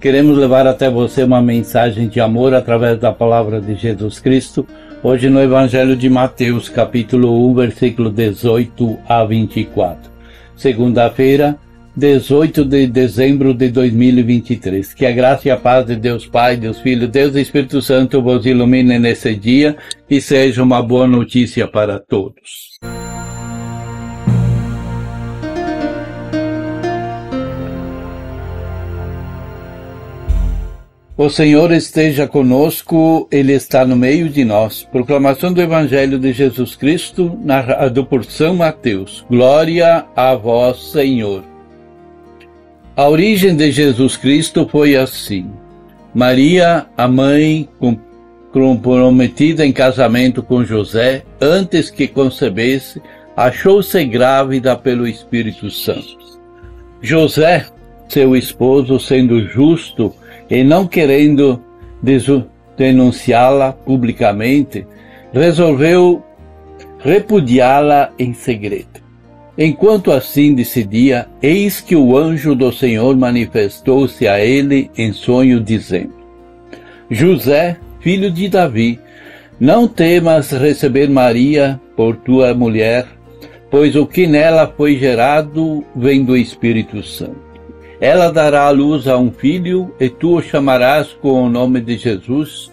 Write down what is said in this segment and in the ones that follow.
Queremos levar até você uma mensagem de amor através da palavra de Jesus Cristo Hoje no Evangelho de Mateus, capítulo 1, versículo 18 a 24. Segunda-feira, 18 de dezembro de 2023. Que a graça e a paz de Deus Pai, Deus Filho, Deus e Espírito Santo vos ilumine nesse dia e seja uma boa notícia para todos. O Senhor esteja conosco, Ele está no meio de nós. Proclamação do Evangelho de Jesus Cristo, narrado por São Mateus. Glória a vós, Senhor. A origem de Jesus Cristo foi assim. Maria, a mãe comprometida em casamento com José, antes que concebesse, achou-se grávida pelo Espírito Santo. José, seu esposo, sendo justo, e não querendo denunciá-la publicamente, resolveu repudiá-la em segredo. Enquanto assim decidia, eis que o anjo do Senhor manifestou-se a ele em sonho, dizendo: José, filho de Davi, não temas receber Maria por tua mulher, pois o que nela foi gerado vem do Espírito Santo. Ela dará à luz a um filho, e tu o chamarás com o nome de Jesus,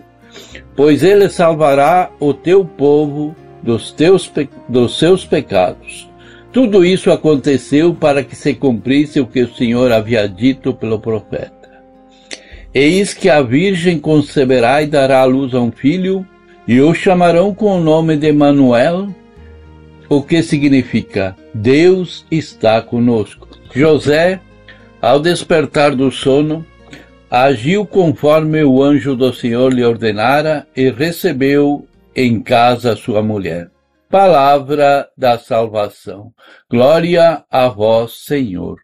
pois ele salvará o teu povo dos, teus, dos seus pecados. Tudo isso aconteceu para que se cumprisse o que o Senhor havia dito pelo profeta. Eis que a Virgem conceberá e dará à luz a um filho, e o chamarão com o nome de Manuel, o que significa Deus está conosco. José ao despertar do sono, agiu conforme o anjo do Senhor lhe ordenara e recebeu em casa sua mulher. Palavra da salvação. Glória a vós, Senhor.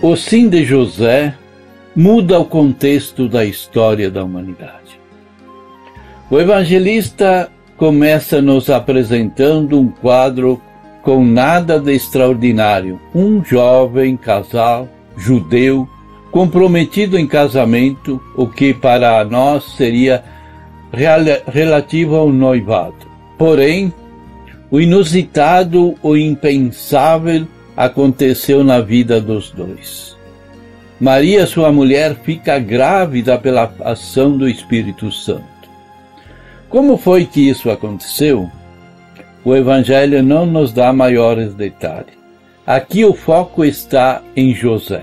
O sim de José muda o contexto da história da humanidade. O evangelista começa nos apresentando um quadro com nada de extraordinário. Um jovem casal judeu comprometido em casamento, o que para nós seria relativo ao noivado. Porém, o inusitado, o impensável aconteceu na vida dos dois. Maria, sua mulher, fica grávida pela ação do Espírito Santo. Como foi que isso aconteceu? O Evangelho não nos dá maiores detalhes. Aqui o foco está em José.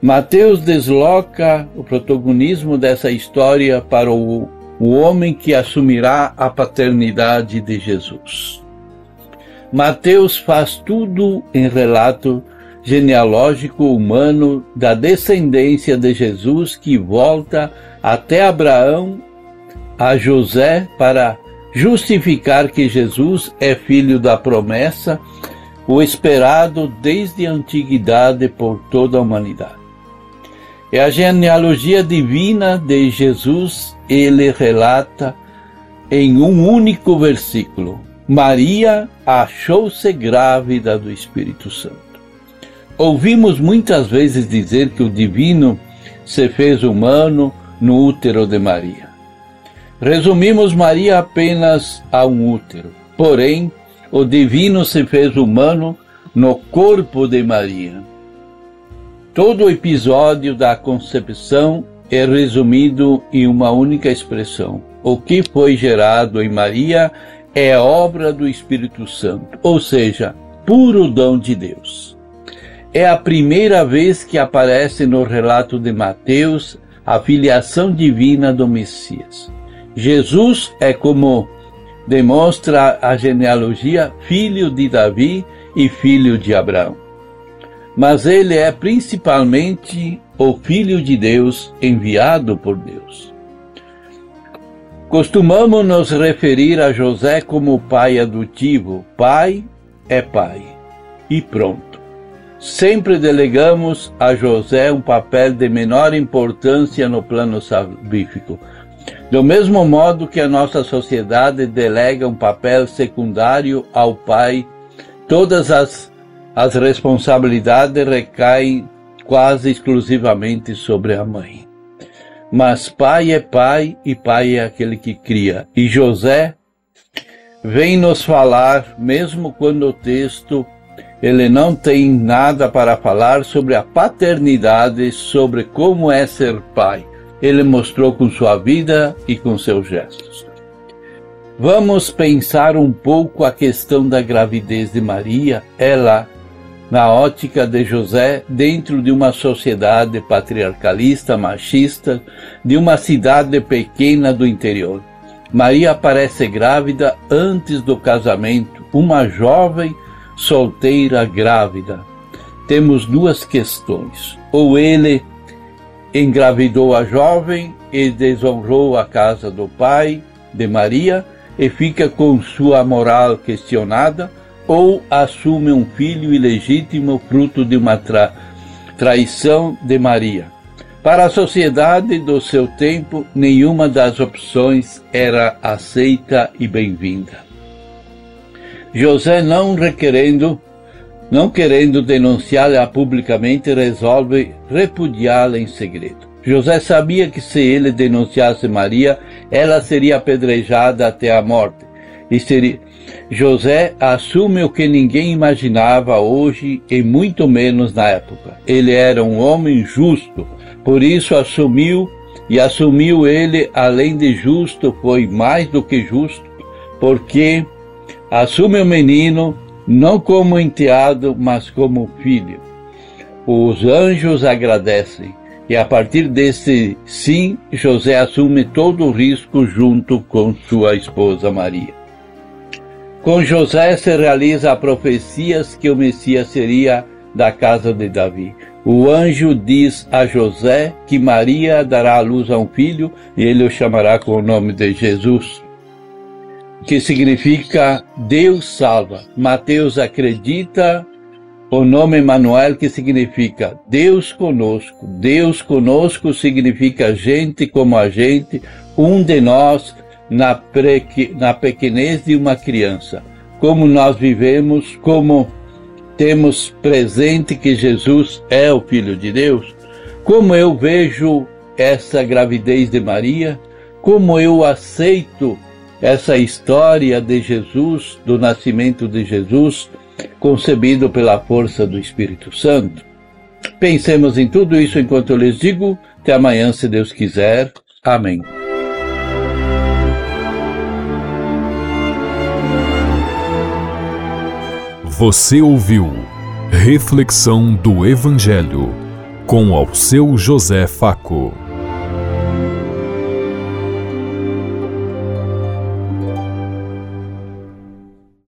Mateus desloca o protagonismo dessa história para o, o homem que assumirá a paternidade de Jesus. Mateus faz tudo em relato genealógico humano da descendência de Jesus que volta até Abraão a José para justificar que Jesus é filho da promessa, o esperado desde a antiguidade por toda a humanidade. É a genealogia divina de Jesus, ele relata em um único versículo: Maria achou-se grávida do Espírito Santo. Ouvimos muitas vezes dizer que o divino se fez humano no útero de Maria. Resumimos Maria apenas a um útero. Porém, o divino se fez humano no corpo de Maria. Todo o episódio da concepção é resumido em uma única expressão. O que foi gerado em Maria é obra do Espírito Santo, ou seja, puro dom de Deus. É a primeira vez que aparece no relato de Mateus a filiação divina do Messias. Jesus é como demonstra a genealogia, filho de Davi e filho de Abraão. Mas ele é principalmente o Filho de Deus enviado por Deus. Costumamos nos referir a José como pai adotivo. Pai é pai. E pronto. Sempre delegamos a José um papel de menor importância no plano salvífico. Do mesmo modo que a nossa sociedade delega um papel secundário ao pai, todas as, as responsabilidades recaem quase exclusivamente sobre a mãe. Mas pai é pai e pai é aquele que cria. E José vem nos falar, mesmo quando o texto ele não tem nada para falar sobre a paternidade, sobre como é ser pai. Ele mostrou com sua vida e com seus gestos. Vamos pensar um pouco a questão da gravidez de Maria. Ela na ótica de José, dentro de uma sociedade patriarcalista, machista, de uma cidade pequena do interior. Maria aparece grávida antes do casamento, uma jovem solteira grávida. Temos duas questões. Ou ele engravidou a jovem e desonrou a casa do pai de Maria e fica com sua moral questionada, ou assume um filho ilegítimo fruto de uma tra traição de Maria. Para a sociedade do seu tempo, nenhuma das opções era aceita e bem-vinda. José, não requerendo, não querendo denunciá-la publicamente, resolve repudiá-la em segredo. José sabia que se ele denunciasse Maria, ela seria apedrejada até a morte e seria, José assume o que ninguém imaginava hoje e muito menos na época. Ele era um homem justo, por isso assumiu e assumiu ele, além de justo, foi mais do que justo, porque assume o menino não como enteado, mas como filho. Os anjos agradecem. E a partir desse sim, José assume todo o risco junto com sua esposa Maria. Com José se realiza a profecias que o Messias seria da casa de Davi. O anjo diz a José que Maria dará à luz a um filho e ele o chamará com o nome de Jesus, que significa Deus salva. Mateus acredita o nome Emanuel que significa Deus conosco. Deus conosco significa gente como a gente, um de nós na, preque, na pequenez de uma criança. Como nós vivemos, como temos presente que Jesus é o Filho de Deus, como eu vejo essa gravidez de Maria, como eu aceito essa história de Jesus, do nascimento de Jesus, concebido pela força do Espírito Santo. Pensemos em tudo isso enquanto eu lhes digo. Até amanhã, se Deus quiser. Amém. Você ouviu Reflexão do Evangelho com ao seu José Faco.